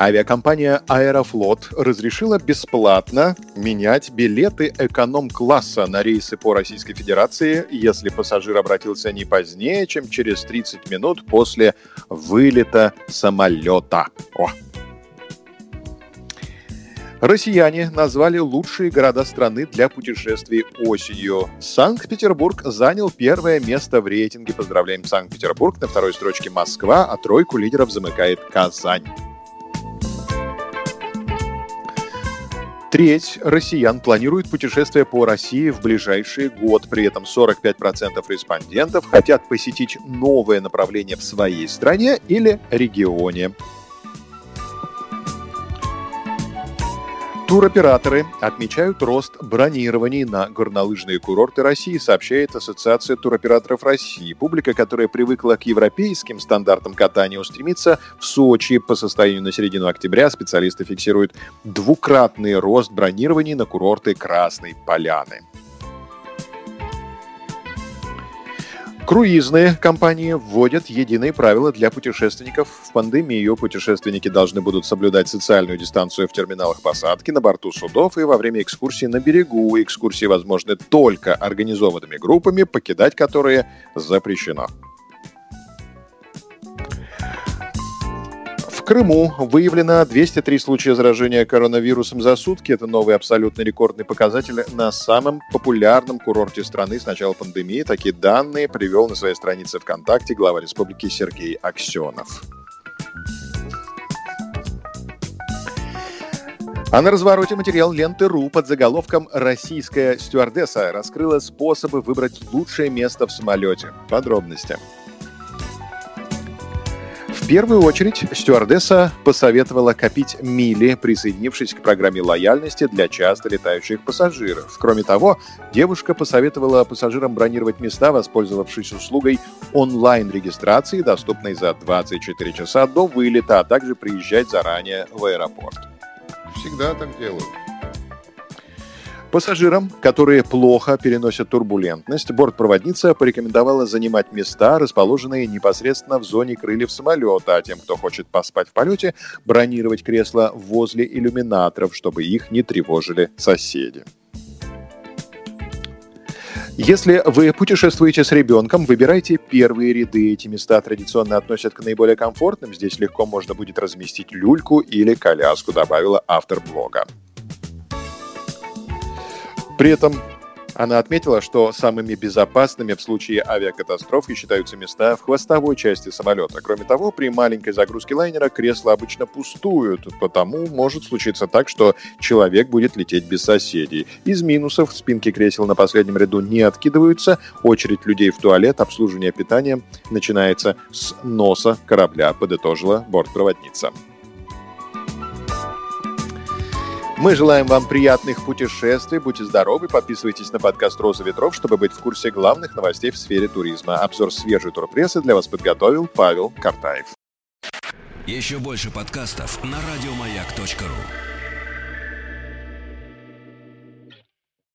Авиакомпания «Аэрофлот» разрешила бесплатно менять билеты эконом-класса на рейсы по Российской Федерации, если пассажир обратился не позднее, чем через 30 минут после вылета самолета. О. Россияне назвали лучшие города страны для путешествий осенью. Санкт-Петербург занял первое место в рейтинге. Поздравляем Санкт-Петербург. На второй строчке Москва, а тройку лидеров замыкает Казань. Треть россиян планирует путешествие по России в ближайший год. При этом 45% респондентов хотят посетить новое направление в своей стране или регионе. Туроператоры отмечают рост бронирований на горнолыжные курорты России, сообщает Ассоциация туроператоров России. Публика, которая привыкла к европейским стандартам катания, устремится в Сочи. По состоянию на середину октября специалисты фиксируют двукратный рост бронирований на курорты Красной Поляны. Круизные компании вводят единые правила для путешественников. В пандемию путешественники должны будут соблюдать социальную дистанцию в терминалах посадки, на борту судов и во время экскурсии на берегу. Экскурсии возможны только организованными группами, покидать которые запрещено. Крыму выявлено 203 случая заражения коронавирусом за сутки. Это новый абсолютно рекордный показатель на самом популярном курорте страны с начала пандемии. Такие данные привел на своей странице ВКонтакте глава республики Сергей Аксенов. А на развороте материал ленты РУ под заголовком «Российская стюардесса» раскрыла способы выбрать лучшее место в самолете. Подробности первую очередь стюардесса посоветовала копить мили, присоединившись к программе лояльности для часто летающих пассажиров. Кроме того, девушка посоветовала пассажирам бронировать места, воспользовавшись услугой онлайн-регистрации, доступной за 24 часа до вылета, а также приезжать заранее в аэропорт. Всегда так делают. Пассажирам, которые плохо переносят турбулентность, бортпроводница порекомендовала занимать места, расположенные непосредственно в зоне крыльев самолета, а тем, кто хочет поспать в полете, бронировать кресла возле иллюминаторов, чтобы их не тревожили соседи. Если вы путешествуете с ребенком, выбирайте первые ряды. Эти места традиционно относят к наиболее комфортным. Здесь легко можно будет разместить люльку или коляску, добавила автор блога. При этом она отметила, что самыми безопасными в случае авиакатастрофы считаются места в хвостовой части самолета. Кроме того, при маленькой загрузке лайнера кресла обычно пустуют, потому может случиться так, что человек будет лететь без соседей. Из минусов спинки кресел на последнем ряду не откидываются, очередь людей в туалет, обслуживание питания начинается с носа корабля, подытожила бортпроводница. Мы желаем вам приятных путешествий, будьте здоровы, подписывайтесь на подкаст «Роза ветров», чтобы быть в курсе главных новостей в сфере туризма. Обзор свежей турпрессы для вас подготовил Павел Картаев. Еще больше подкастов на радиомаяк.ру